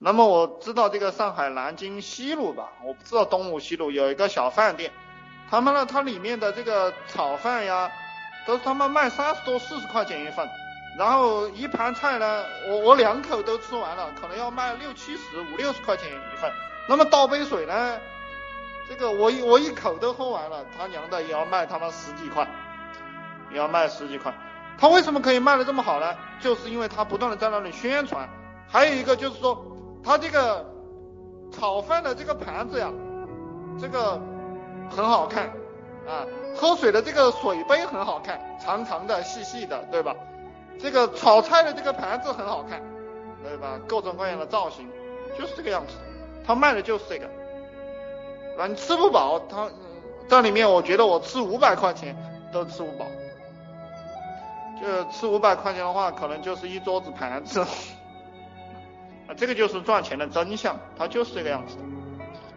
那么我知道这个上海南京西路吧，我不知道东路西路有一个小饭店，他们呢，它里面的这个炒饭呀，都是他们卖三十多四十块钱一份，然后一盘菜呢，我我两口都吃完了，可能要卖六七十五六十块钱一份。那么倒杯水呢，这个我一我一口都喝完了，他娘的也要卖他妈十几块，也要卖十几块。他为什么可以卖的这么好呢？就是因为他不断的在那里宣传，还有一个就是说。他这个炒饭的这个盘子呀，这个很好看啊，喝水的这个水杯很好看，长长的、细细的，对吧？这个炒菜的这个盘子很好看，对吧？各种各样的造型，就是这个样子。他卖的就是这个，啊，你吃不饱，他这里面我觉得我吃五百块钱都吃不饱，就吃五百块钱的话，可能就是一桌子盘子。啊，这个就是赚钱的真相，它就是这个样子。